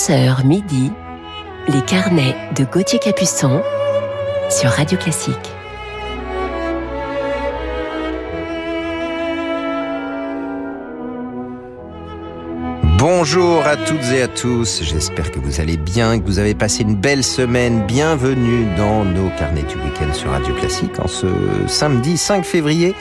11h midi, les carnets de Gauthier Capuçon sur Radio Classique. Bonjour à toutes et à tous, j'espère que vous allez bien, que vous avez passé une belle semaine. Bienvenue dans nos carnets du week-end sur Radio Classique en ce samedi 5 février.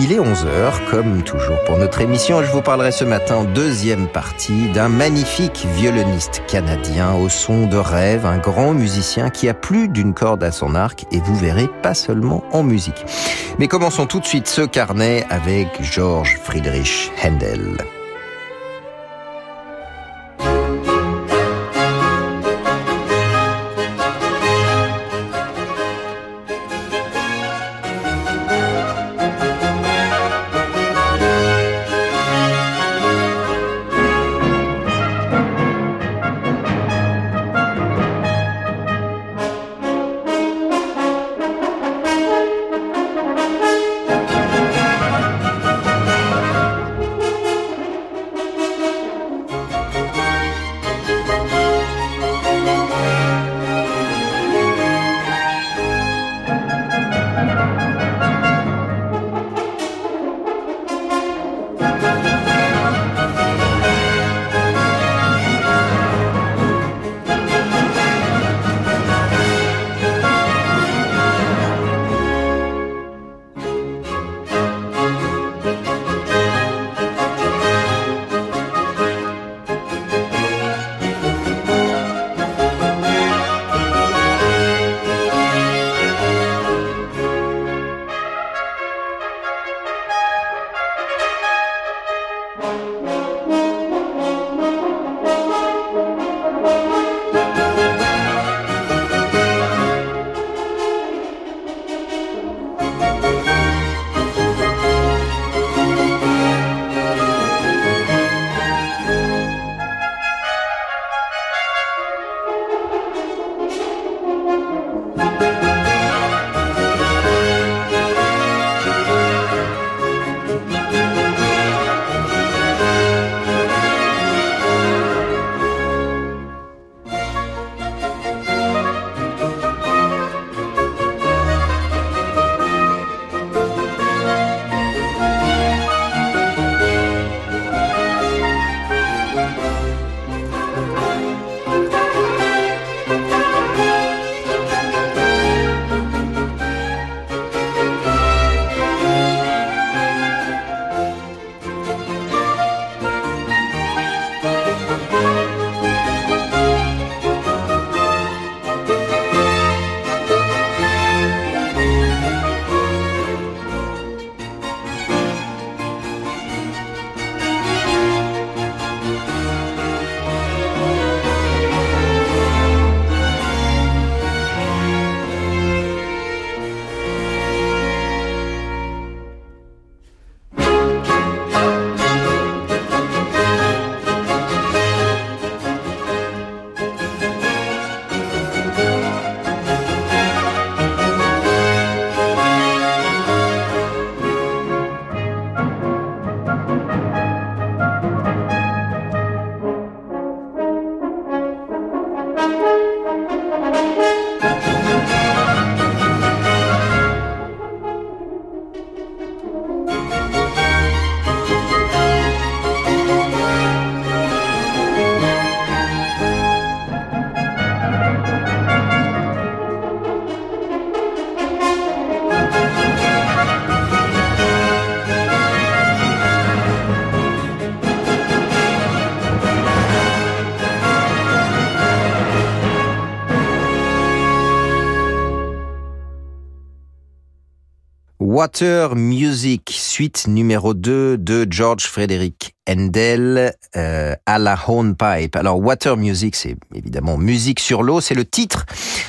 Il est 11h, comme toujours pour notre émission. Je vous parlerai ce matin, deuxième partie, d'un magnifique violoniste canadien au son de rêve, un grand musicien qui a plus d'une corde à son arc, et vous verrez, pas seulement en musique. Mais commençons tout de suite ce carnet avec George Friedrich Händel. Water Music, suite numéro 2 de George Frederick Handel euh, à la hornpipe. Alors Water Music, c'est évidemment musique sur l'eau, c'est le titre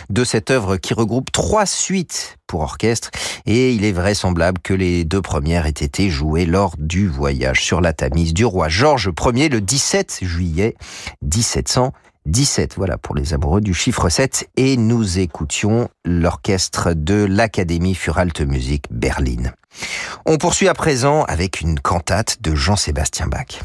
de cette œuvre qui regroupe trois suites pour orchestre et il est vraisemblable que les deux premières aient été jouées lors du voyage sur la Tamise du roi George Ier le 17 juillet 1700. 17, voilà, pour les amoureux du chiffre 7. Et nous écoutions l'orchestre de l'Académie Furalte Musique Berlin. On poursuit à présent avec une cantate de Jean-Sébastien Bach.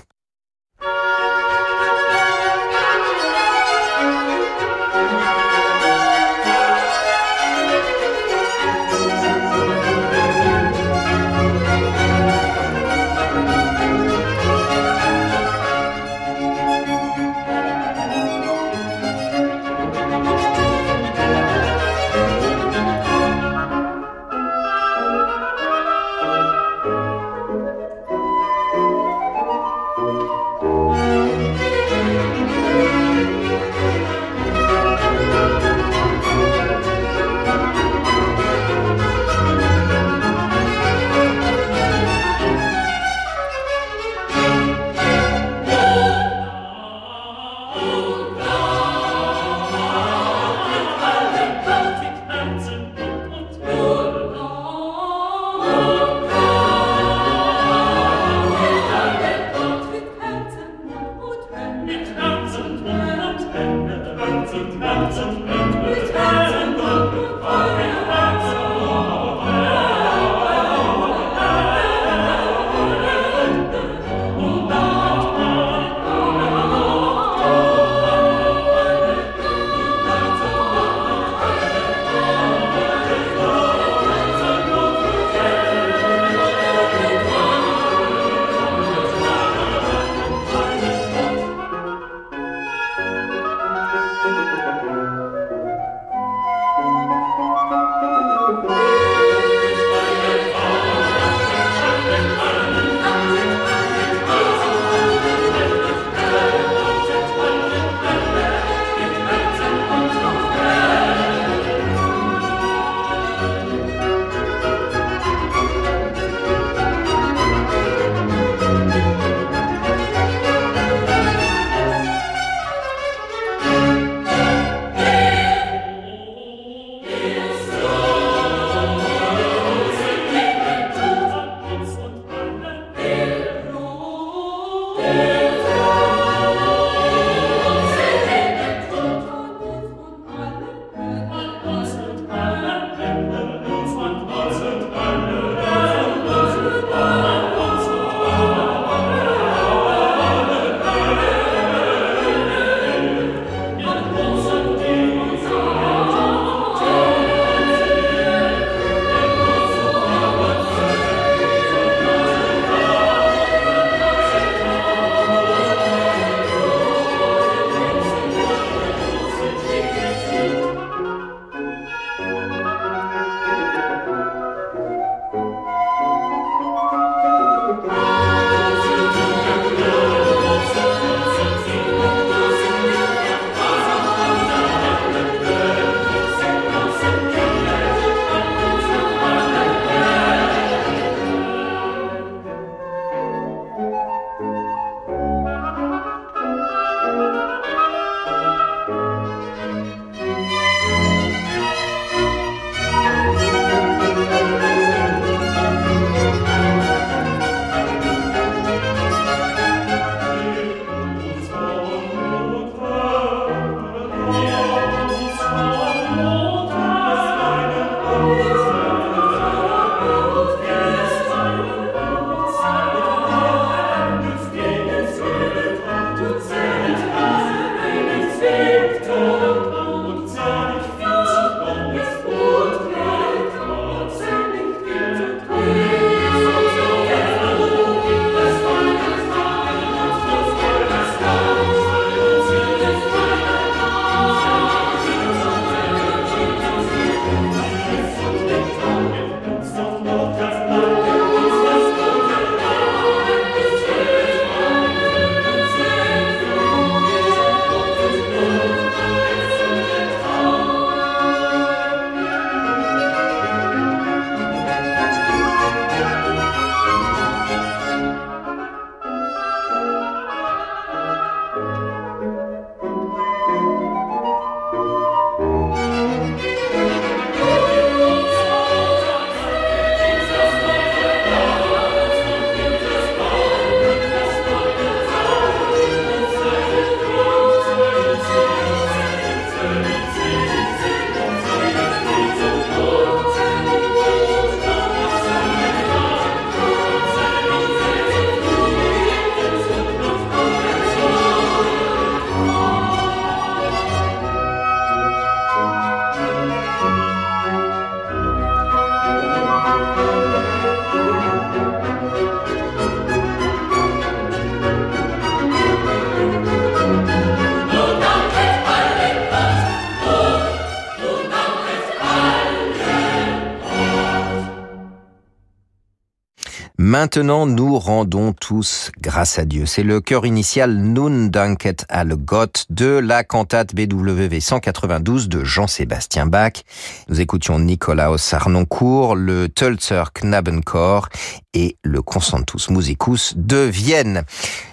Maintenant, nous rendons tous grâce à Dieu. C'est le chœur initial Nun danket alle Gott de la cantate BWV 192 de Jean-Sébastien Bach. Nous écoutions Nikolaus Arnoncourt, le Tölzer Knabenchor et le Concentus Musicus de Vienne.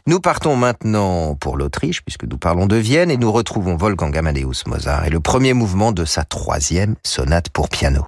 Nous partons maintenant pour l'Autriche, puisque nous parlons de Vienne, et nous retrouvons Wolfgang Amadeus Mozart et le premier mouvement de sa troisième sonate pour piano.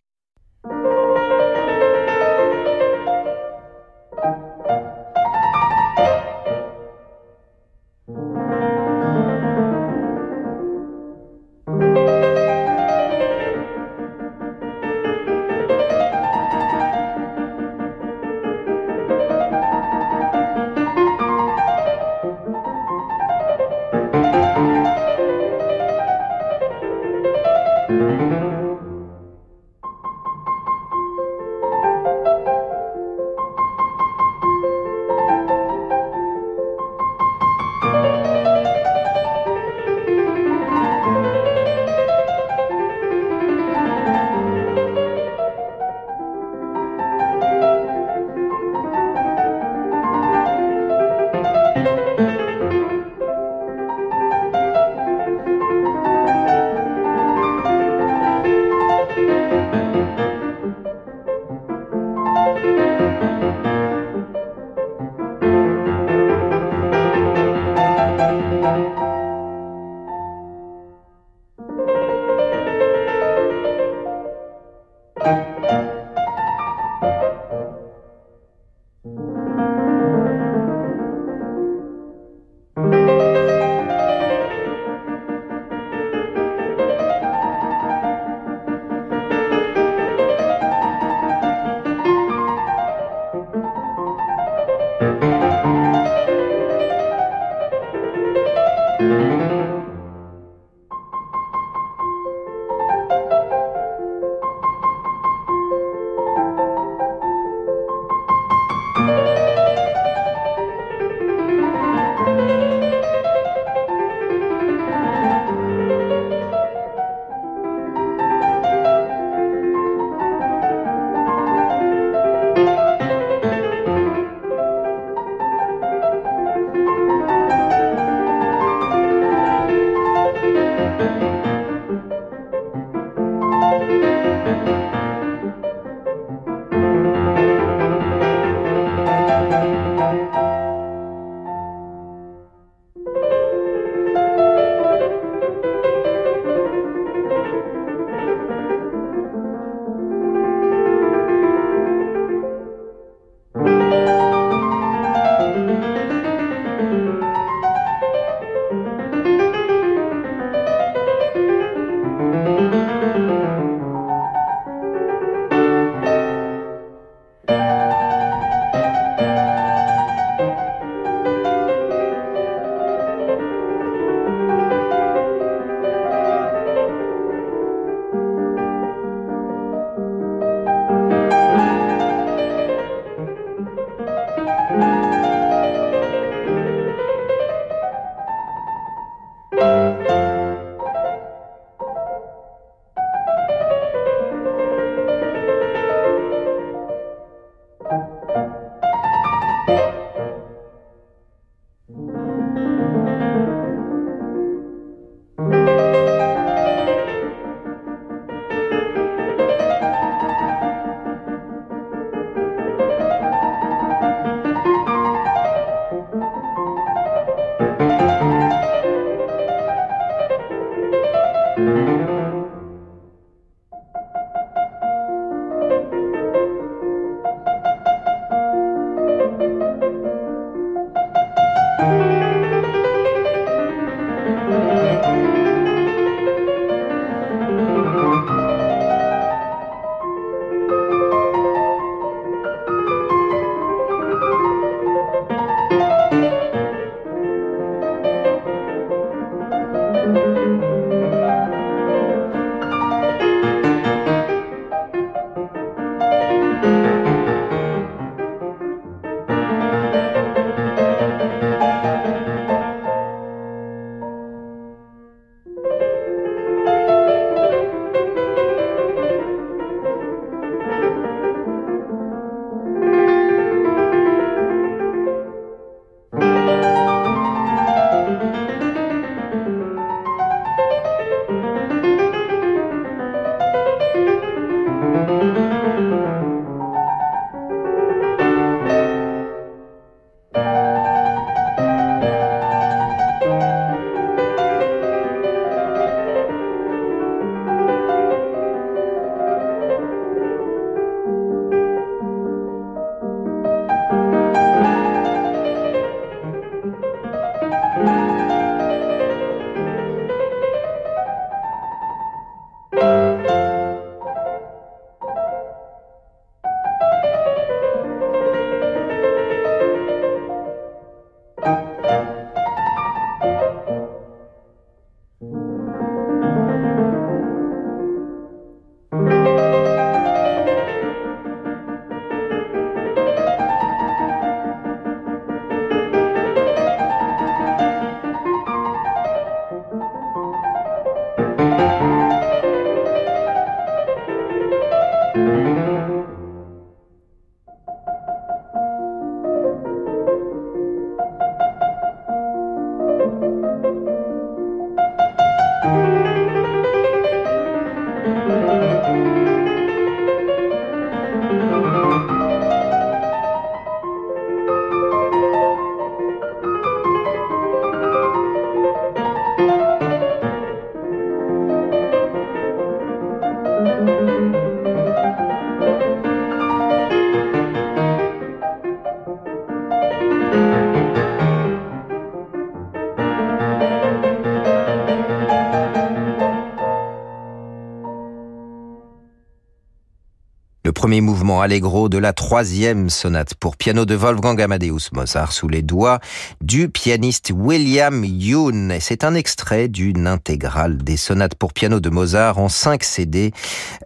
Premier mouvement allegro de la troisième sonate pour piano de Wolfgang Amadeus Mozart sous les doigts du pianiste William Yoon. C'est un extrait d'une intégrale des sonates pour piano de Mozart en 5 CD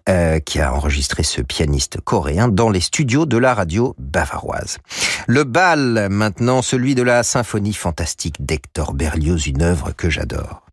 euh, qui a enregistré ce pianiste coréen dans les studios de la radio bavaroise. Le bal, maintenant celui de la symphonie fantastique d'Hector Berlioz, une œuvre que j'adore.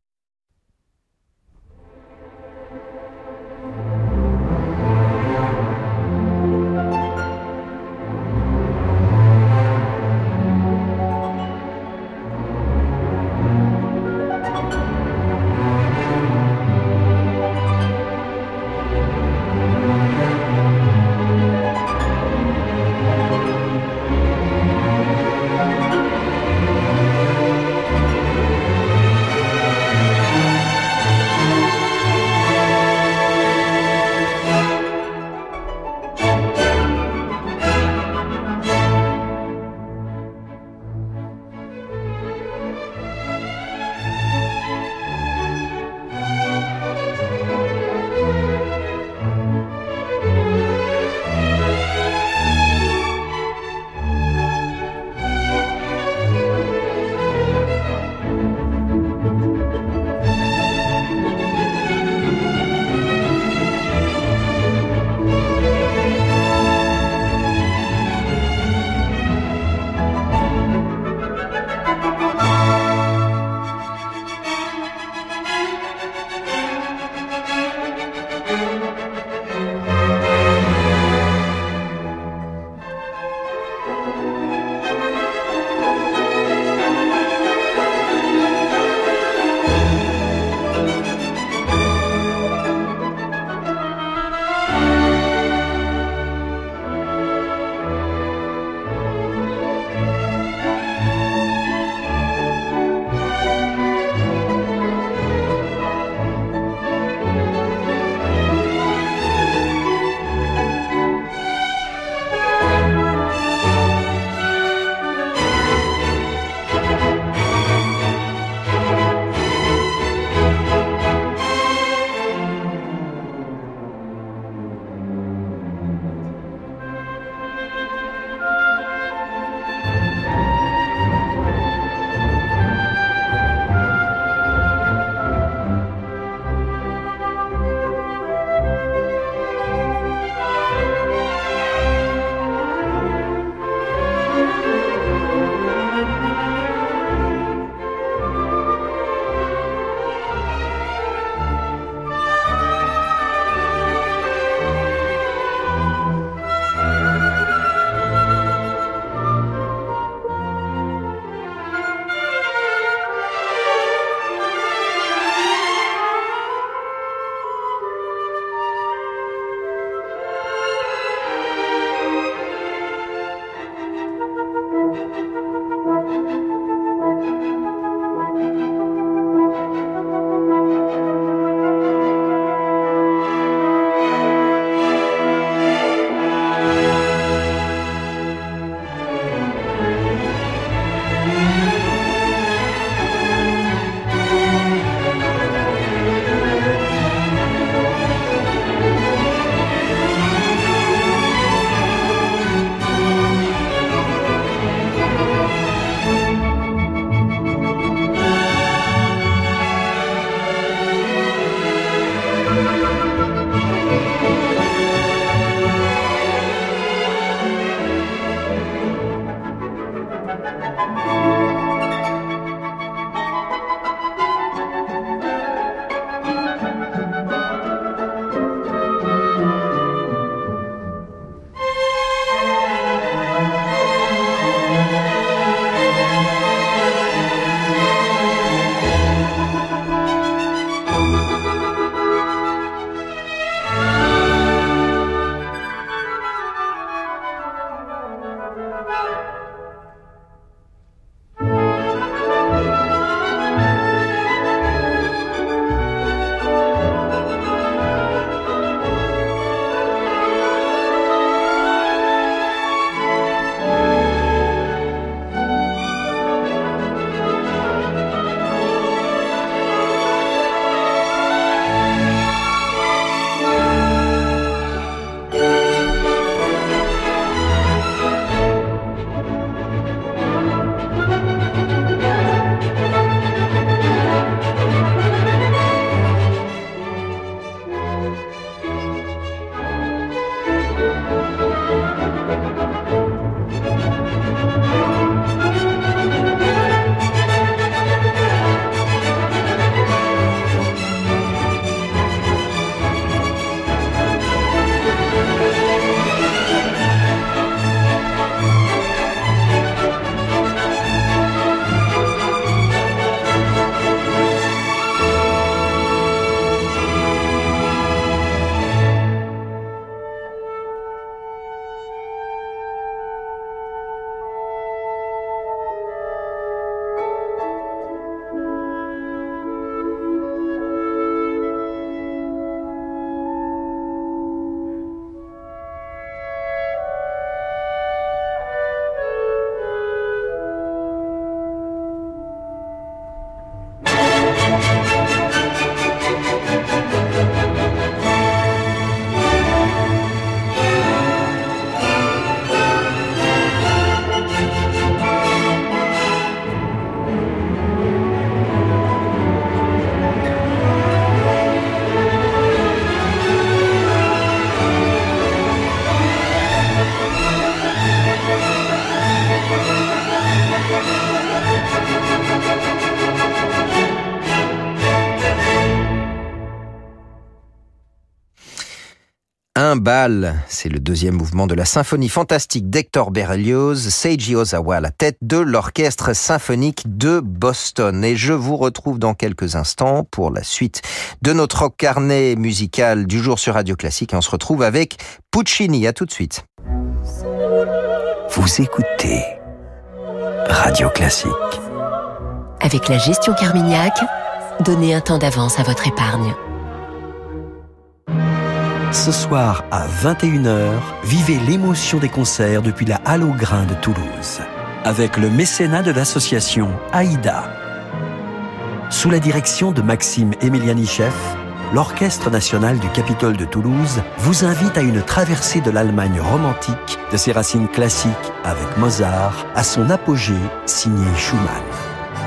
C'est le deuxième mouvement de la symphonie fantastique d'Hector Berlioz, Seiji Ozawa à la tête de l'orchestre symphonique de Boston. Et je vous retrouve dans quelques instants pour la suite de notre carnet musical du jour sur Radio Classique. Et on se retrouve avec Puccini. À tout de suite. Vous écoutez Radio Classique. Avec la gestion Carmignac, donnez un temps d'avance à votre épargne. Ce soir à 21h, vivez l'émotion des concerts depuis la Halle au Grain de Toulouse. Avec le mécénat de l'association AIDA. Sous la direction de Maxime Emilianichev, l'Orchestre national du Capitole de Toulouse vous invite à une traversée de l'Allemagne romantique, de ses racines classiques avec Mozart à son apogée signé Schumann.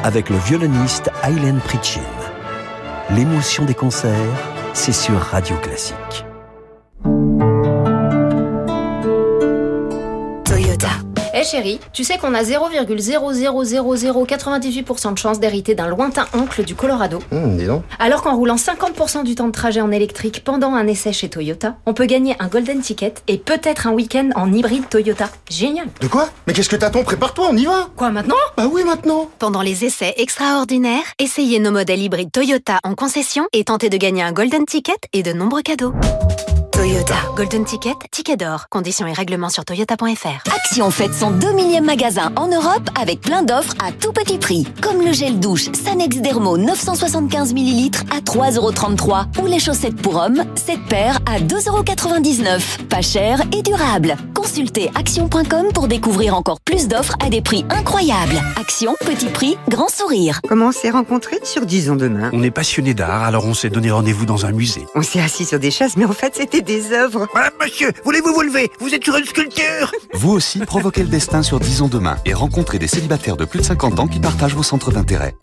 Avec le violoniste Eileen Pritchin. L'émotion des concerts, c'est sur Radio Classique. Hé chérie, tu sais qu'on a 0,00098% de chance d'hériter d'un lointain oncle du Colorado. Hum, dis donc. Alors qu'en roulant 50% du temps de trajet en électrique pendant un essai chez Toyota, on peut gagner un golden ticket et peut-être un week-end en hybride Toyota. Génial. De quoi? Mais qu'est-ce que t'attends? Prépare-toi, on y va. Quoi maintenant? Bah oui, maintenant. Pendant les essais extraordinaires, essayez nos modèles hybrides Toyota en concession et tentez de gagner un golden ticket et de nombreux cadeaux. Toyota. Golden Ticket, ticket d'or. Conditions et règlements sur toyota.fr. Action fête son 2 millième magasin en Europe avec plein d'offres à tout petit prix. Comme le gel douche Sanex Dermo 975 ml à 3,33€ ou les chaussettes pour hommes, 7 paires à 2,99€. Pas cher et durable. Consultez action.com pour découvrir encore plus d'offres à des prix incroyables. Action, petit prix, grand sourire. Comment on s'est rencontrés sur 10 ans demain? On est passionné d'art, alors on s'est donné rendez-vous dans un musée. On s'est assis sur des chaises, mais en fait c'était des œuvres. Madame, monsieur, voulez-vous vous lever? Vous êtes sur une sculpture Vous aussi, provoquez le destin sur Disons Demain et rencontrez des célibataires de plus de 50 ans qui partagent vos centres d'intérêt.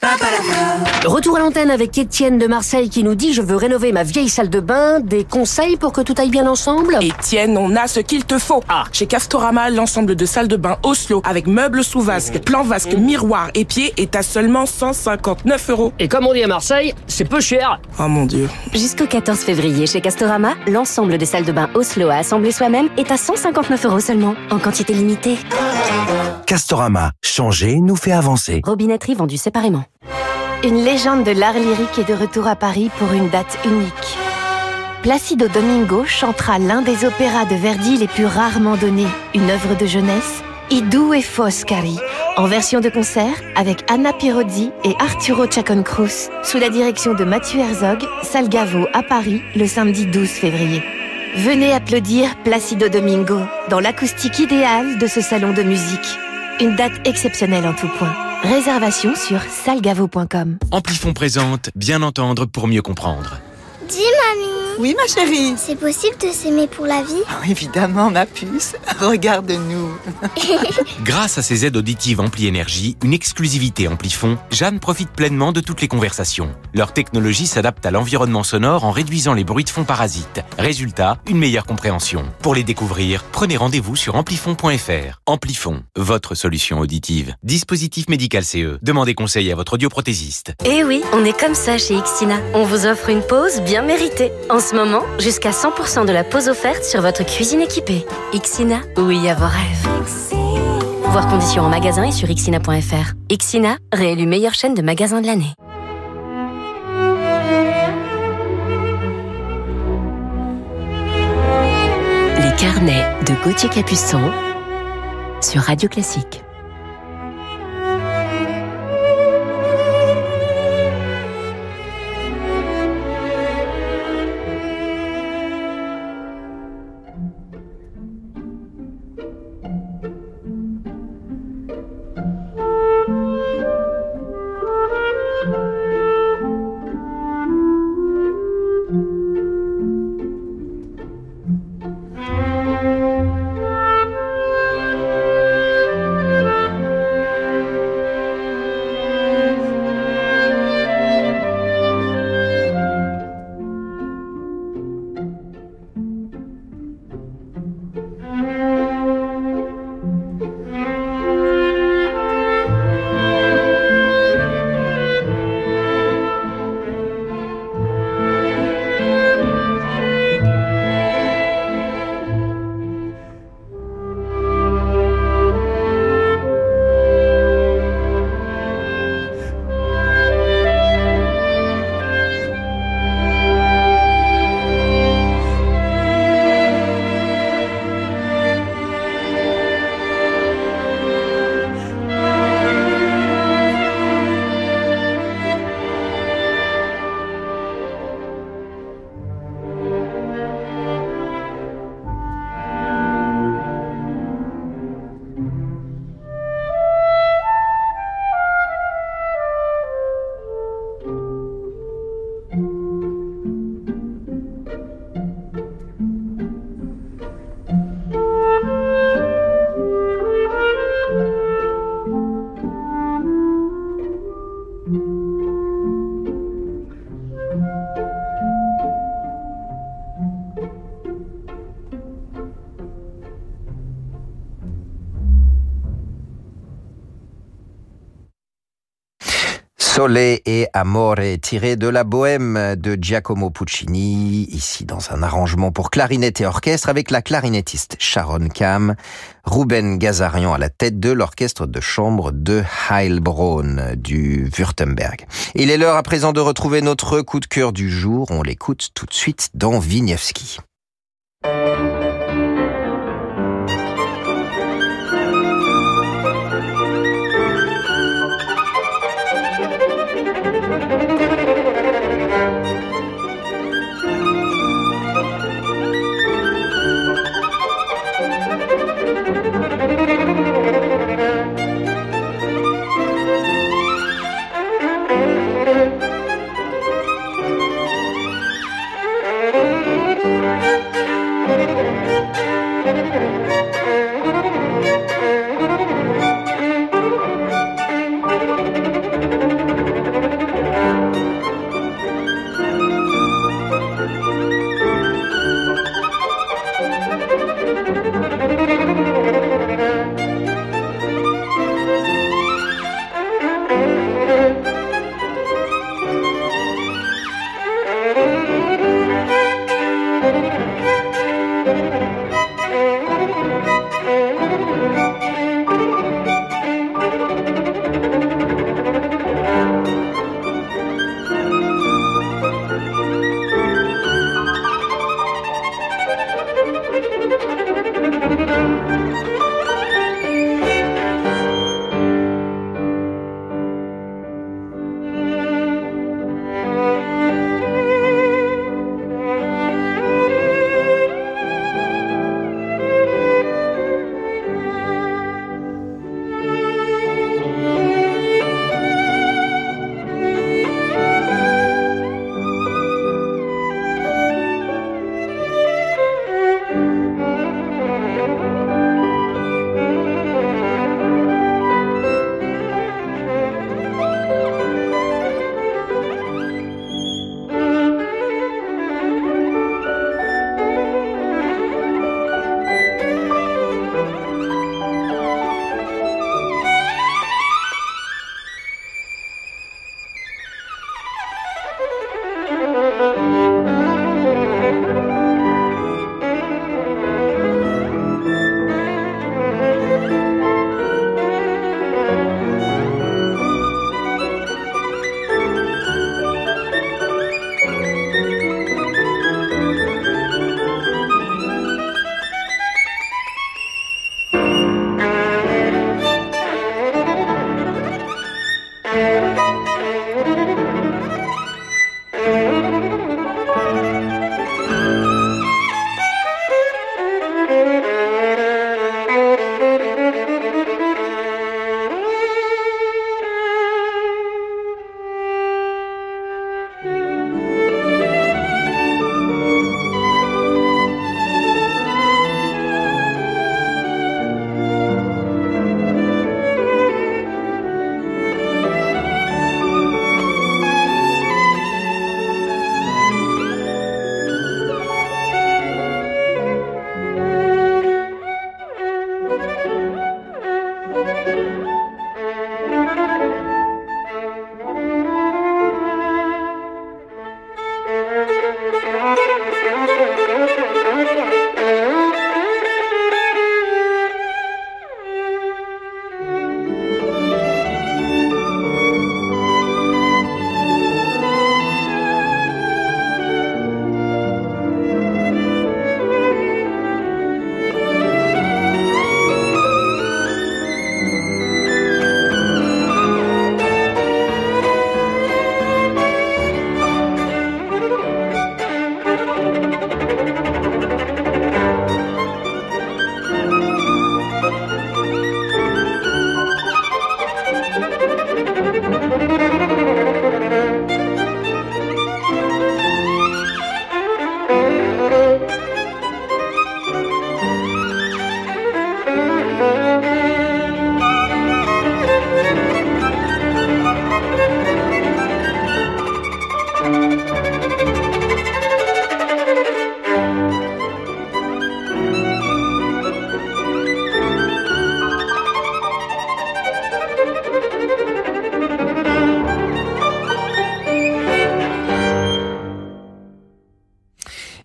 Retour à l'antenne avec Étienne de Marseille qui nous dit Je veux rénover ma vieille salle de bain. Des conseils pour que tout aille bien ensemble? Étienne, on a ce qu'il te faut. Ah, chez Castorama, l'ensemble de salles de bain Oslo avec meubles sous vasque, plan vasque, miroir et pieds est à seulement 159 euros. Et comme on dit à Marseille, c'est peu cher. Oh mon dieu. Jusqu'au 14 février chez Castorama, l'ensemble des salles de bain Oslo à assembler soi-même est à 159 euros seulement, en quantité limitée. Castorama, changer nous fait avancer. Robinetterie vendue séparément. Une légende de l'art lyrique est de retour à Paris pour une date unique. Placido Domingo chantera l'un des opéras de Verdi les plus rarement donnés, une œuvre de jeunesse, Idou e Foscari, en version de concert avec Anna Pirozzi et Arturo Chacon-Cruz, sous la direction de Mathieu Herzog, Salgavo à Paris, le samedi 12 février. Venez applaudir Placido Domingo dans l'acoustique idéale de ce salon de musique. Une date exceptionnelle en tout point. Réservation sur salgavo.com. Amplifon présente Bien entendre pour mieux comprendre. Dis mamie Oui ma chérie C'est possible de s'aimer pour la vie? Oh, Évidemment ma puce, regarde-nous Grâce à ses aides auditives Ampli Énergie, une exclusivité Amplifon, Jeanne profite pleinement de toutes les conversations. Leur technologie s'adapte à l'environnement sonore en réduisant les bruits de fond parasites. Résultat, une meilleure compréhension. Pour les découvrir, prenez rendez-vous sur amplifon.fr. Amplifon, votre solution auditive. Dispositif médical CE. Demandez conseil à votre audioprothésiste. Eh oui, on est comme ça chez Xtina. On vous offre une pause bien méritée. En ce moment, jusqu'à 100% de la pause offerte sur votre cuisine équipée. Xina, oui à vos rêves. Voir conditions en magasin et sur xina.fr. Xina, réélu meilleure chaîne de magasins de l'année. Les carnets de Gauthier Capuçon sur Radio Classique. Sole et Amore, tiré de la bohème de Giacomo Puccini, ici dans un arrangement pour clarinette et orchestre avec la clarinettiste Sharon Kam, Ruben Gazarian à la tête de l'orchestre de chambre de Heilbronn du Württemberg. Il est l'heure à présent de retrouver notre coup de cœur du jour. On l'écoute tout de suite dans Wieniawski.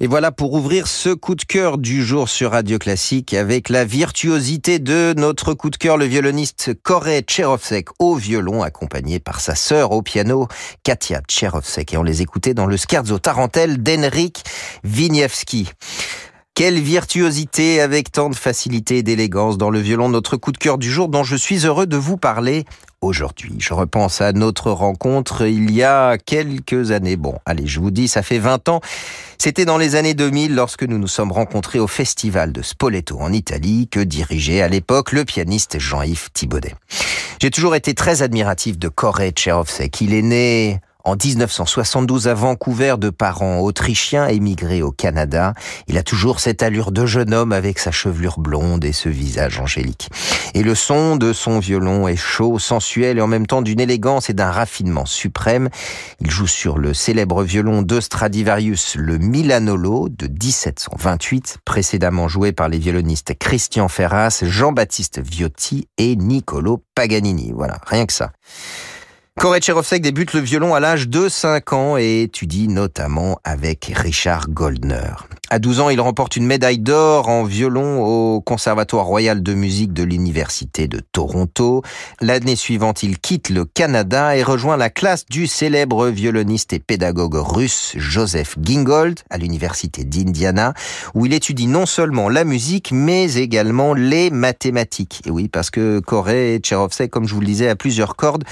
Et voilà pour ouvrir ce coup de cœur du jour sur Radio Classique avec la virtuosité de notre coup de cœur, le violoniste Koré Tcherovsek au violon, accompagné par sa sœur au piano, Katia Tcherovsek. Et on les écoutait dans le scherzo tarentelle d'Henrik Wieniawski. Quelle virtuosité avec tant de facilité et d'élégance dans le violon, notre coup de cœur du jour dont je suis heureux de vous parler aujourd'hui. Je repense à notre rencontre il y a quelques années. Bon, allez, je vous dis, ça fait 20 ans. C'était dans les années 2000 lorsque nous nous sommes rencontrés au festival de Spoleto en Italie que dirigeait à l'époque le pianiste Jean-Yves Thibaudet. J'ai toujours été très admiratif de Koré Tcherovsek. Il est né en 1972 à Vancouver de parents autrichiens émigrés au Canada. Il a toujours cette allure de jeune homme avec sa chevelure blonde et ce visage angélique. Et le son de son violon est chaud, sensuel et en même temps d'une élégance et d'un raffinement suprême. Il joue sur le célèbre violon de Stradivarius, le Milanolo de 1728, précédemment joué par les violonistes Christian Ferras, Jean-Baptiste Viotti et Niccolo Paganini. Voilà, rien que ça. Tcherovsek débute le violon à l'âge de 5 ans et étudie notamment avec Richard Goldner. À 12 ans, il remporte une médaille d'or en violon au Conservatoire royal de musique de l'Université de Toronto. L'année suivante, il quitte le Canada et rejoint la classe du célèbre violoniste et pédagogue russe Joseph Gingold à l'Université d'Indiana, où il étudie non seulement la musique, mais également les mathématiques. Et oui, parce que Koré Tcherovsek, comme je vous le disais, a plusieurs cordes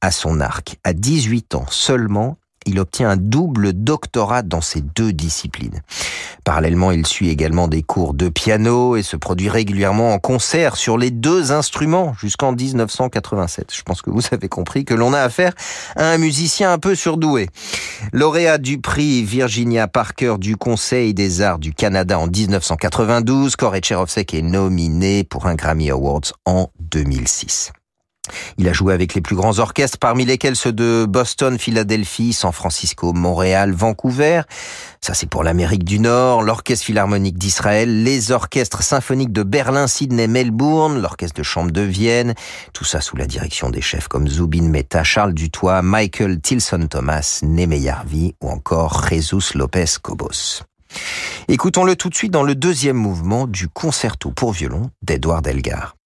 à son arc. À 18 ans seulement, il obtient un double doctorat dans ces deux disciplines. Parallèlement, il suit également des cours de piano et se produit régulièrement en concert sur les deux instruments jusqu'en 1987. Je pense que vous avez compris que l'on a affaire à un musicien un peu surdoué. Lauréat du prix Virginia Parker du Conseil des Arts du Canada en 1992, Koré Tcherovsek est nominé pour un Grammy Awards en 2006. Il a joué avec les plus grands orchestres, parmi lesquels ceux de Boston, Philadelphie, San Francisco, Montréal, Vancouver. Ça, c'est pour l'Amérique du Nord, l'Orchestre Philharmonique d'Israël, les orchestres symphoniques de Berlin, Sydney, Melbourne, l'Orchestre de Chambre de Vienne. Tout ça sous la direction des chefs comme Zubin Mehta, Charles Dutoit, Michael Tilson Thomas, Neme Yarvi ou encore Jesus Lopez Cobos. Écoutons-le tout de suite dans le deuxième mouvement du concerto pour violon d'Edouard Elgar.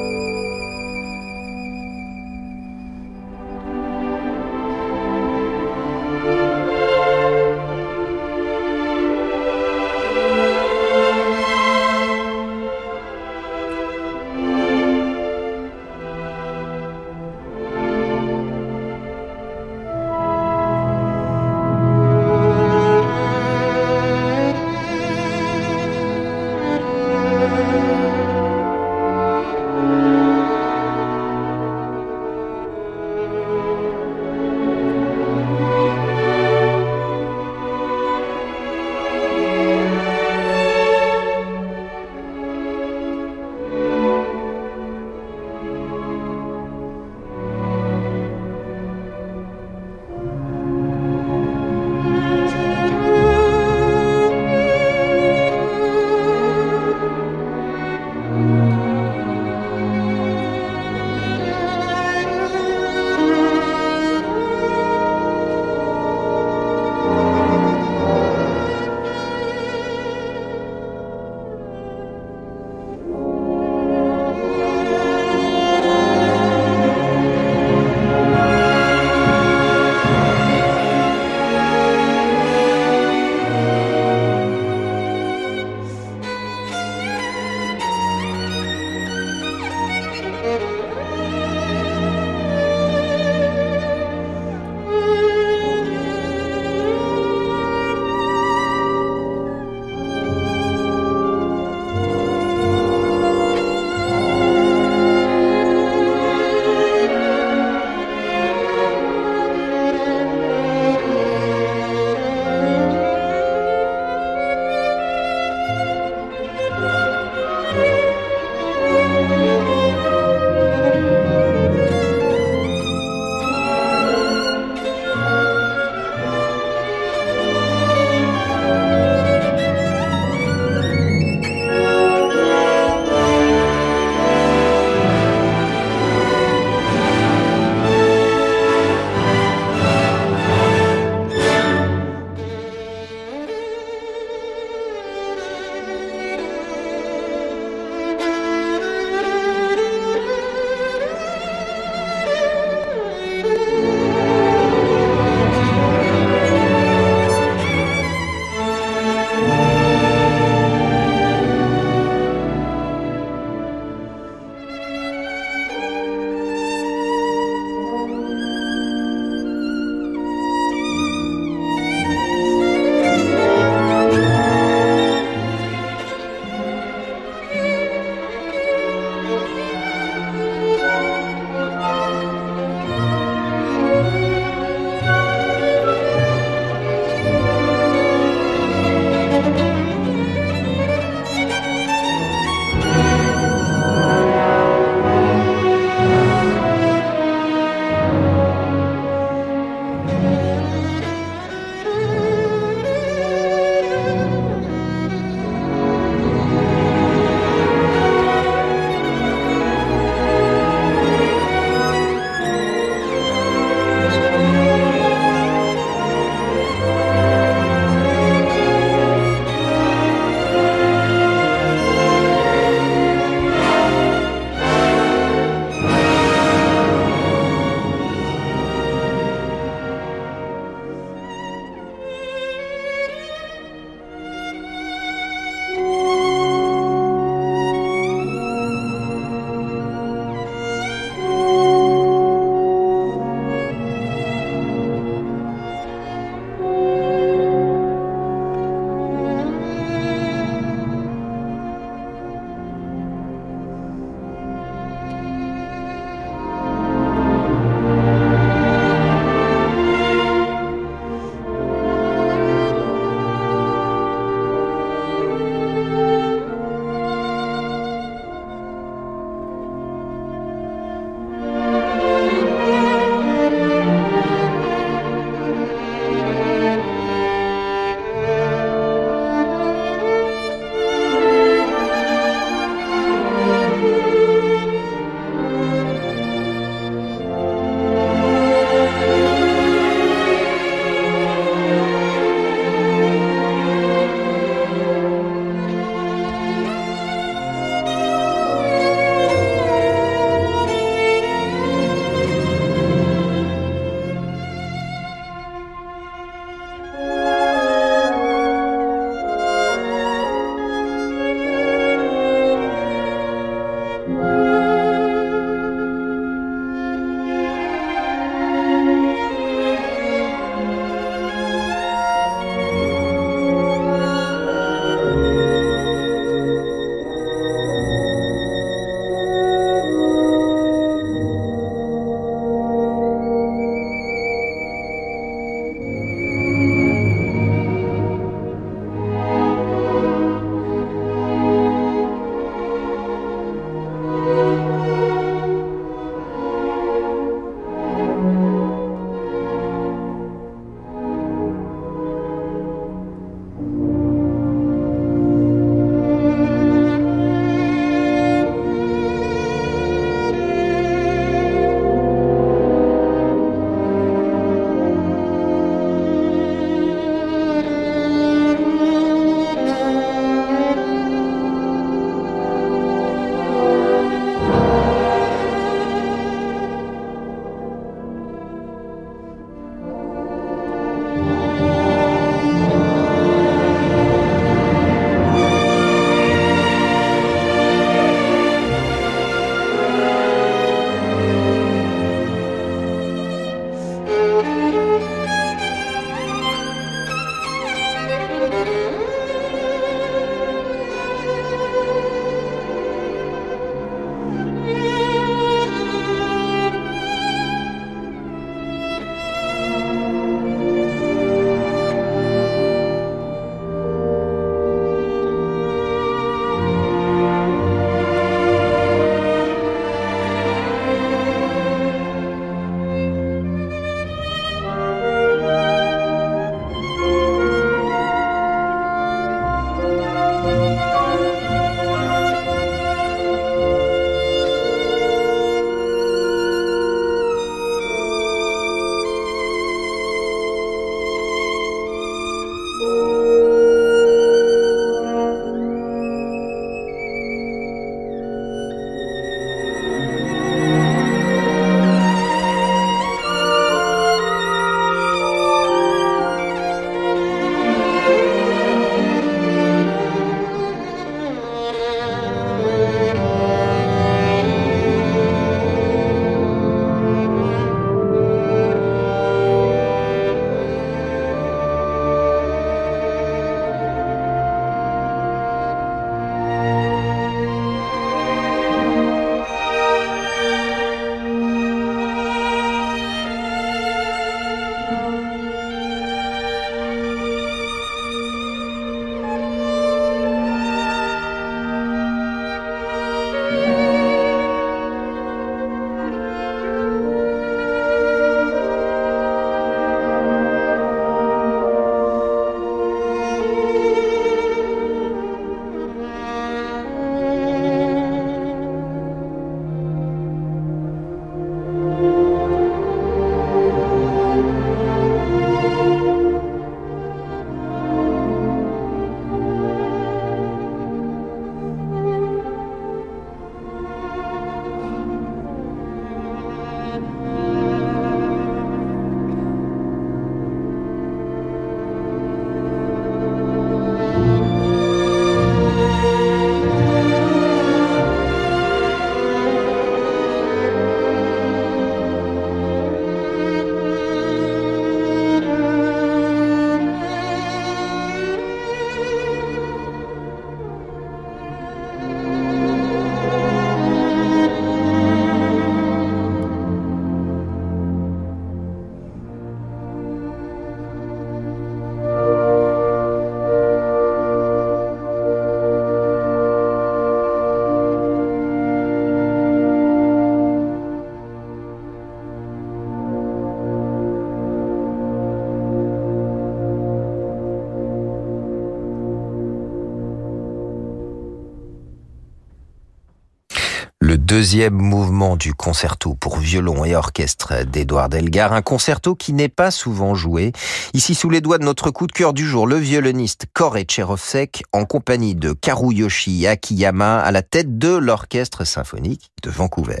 Deuxième mouvement du concerto pour violon et orchestre d'Edouard Elgar, un concerto qui n'est pas souvent joué. Ici, sous les doigts de notre coup de cœur du jour, le violoniste Kore Cherovsek, en compagnie de Karuyoshi Akiyama, à la tête de l'orchestre symphonique de Vancouver.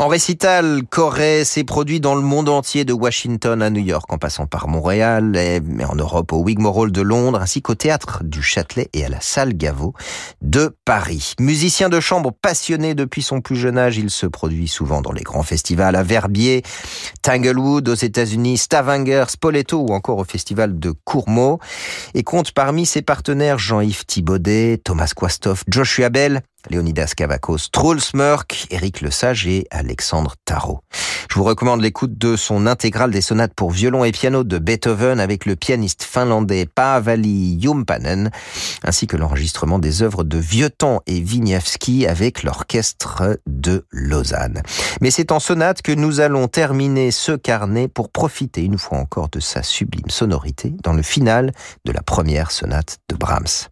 En récital, Corée s'est produit dans le monde entier, de Washington à New York, en passant par Montréal, et, en Europe au Wigmore de Londres, ainsi qu'au théâtre du Châtelet et à la salle Gaveau de Paris. Musicien de chambre passionné depuis son plus jeune âge, il se produit souvent dans les grands festivals à Verbier, Tanglewood aux États-Unis, Stavanger, Spoleto ou encore au festival de Courmeau, et compte parmi ses partenaires Jean-Yves Thibaudet, Thomas Quastoff, Joshua Bell, Léonidas Kavakos, Truls Mörk, Éric Lesage et Alexandre Tarot. Je vous recommande l'écoute de son intégrale des sonates pour violon et piano de Beethoven avec le pianiste finlandais Paavali Jumpanen, ainsi que l'enregistrement des œuvres de Vieuxtemps et Wieniawski avec l'orchestre de Lausanne. Mais c'est en sonate que nous allons terminer ce carnet pour profiter une fois encore de sa sublime sonorité dans le final de la première sonate de Brahms.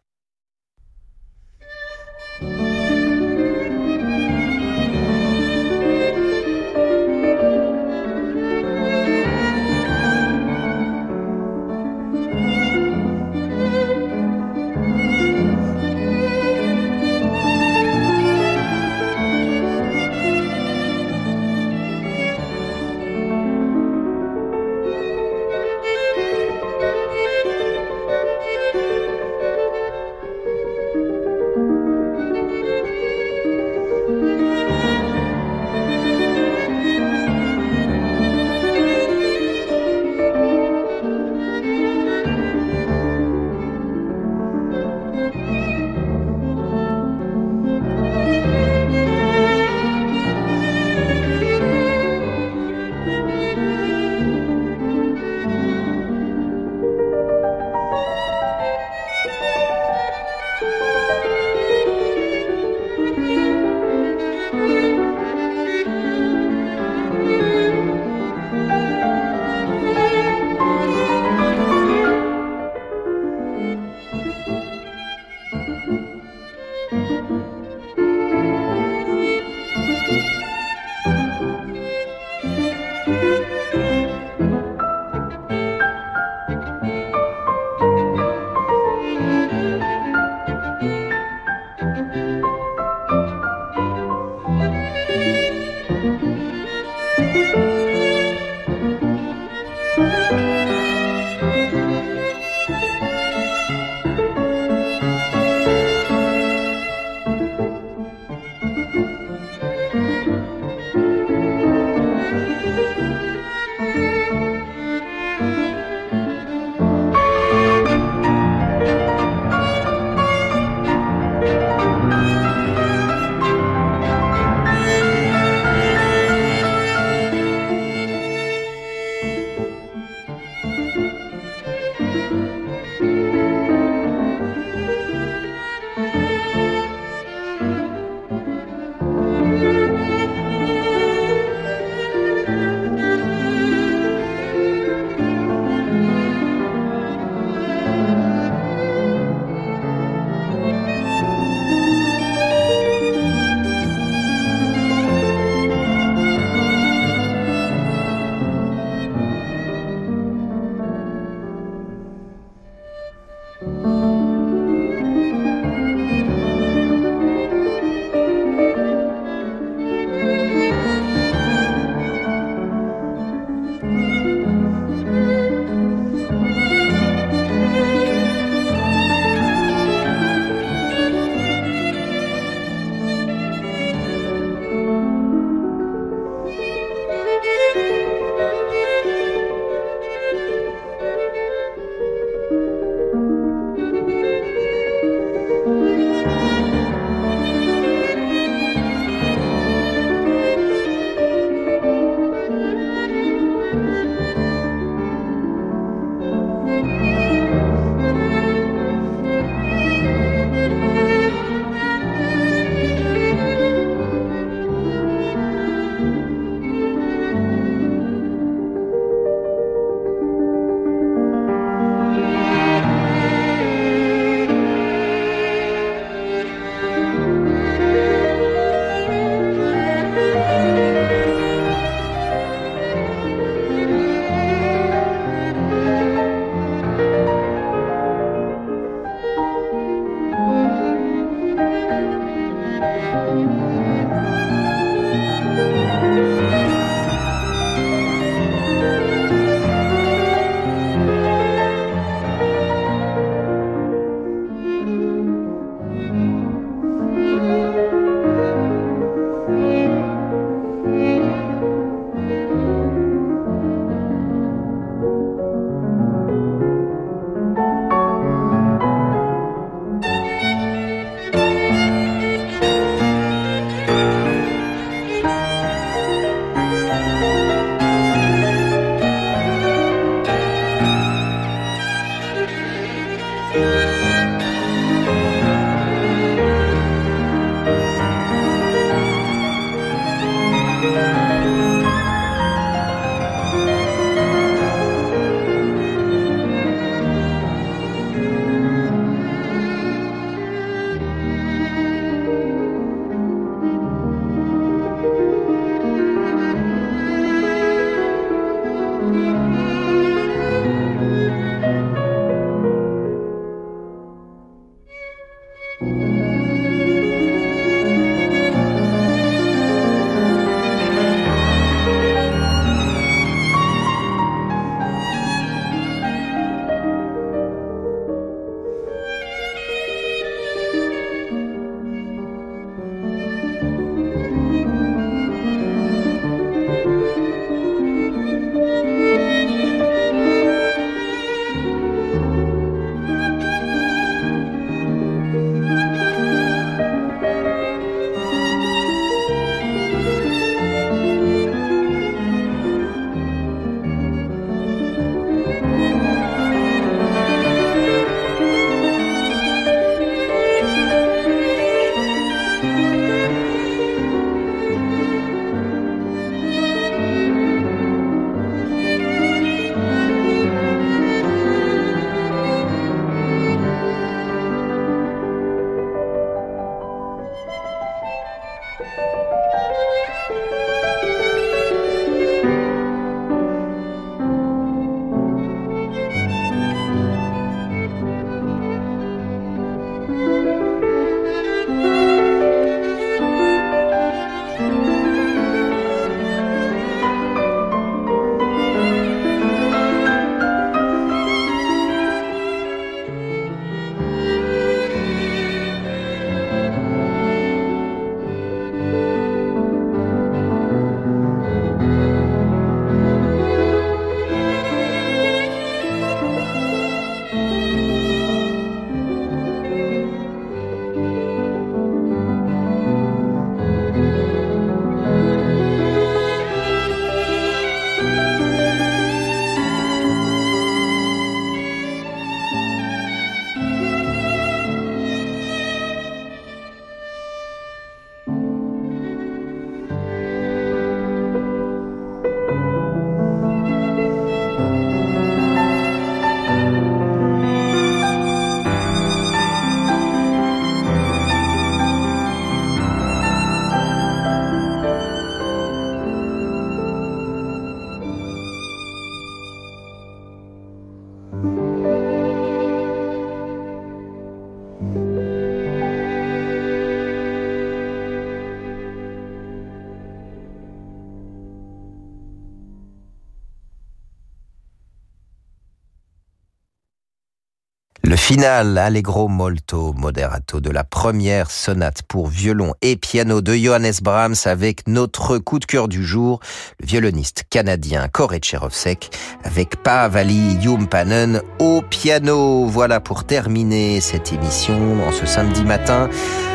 Le final Allegro molto moderato de la première sonate pour violon et piano de Johannes Brahms avec notre coup de cœur du jour, le violoniste canadien Kore Cherovsek avec Paavali Jumpanen au piano. Voilà pour terminer cette émission en ce samedi matin.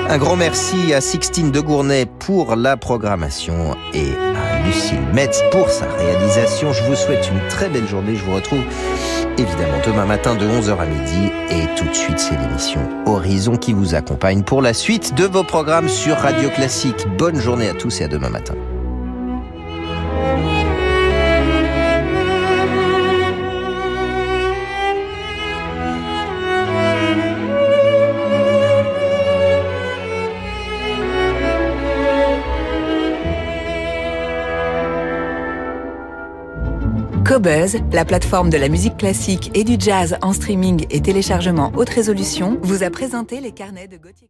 Un grand merci à Sixtine de Gournay pour la programmation et à Lucille Metz pour sa réalisation. Je vous souhaite une très belle journée. Je vous retrouve évidemment demain matin de 11h à midi et tout de suite c'est l'émission Horizon qui vous accompagne pour la suite de vos programmes sur Radio Classique. Bonne journée à tous et à demain matin. Cobuzz, la plateforme de la musique classique et du jazz en streaming et téléchargement haute résolution, vous a présenté les carnets de Gauthier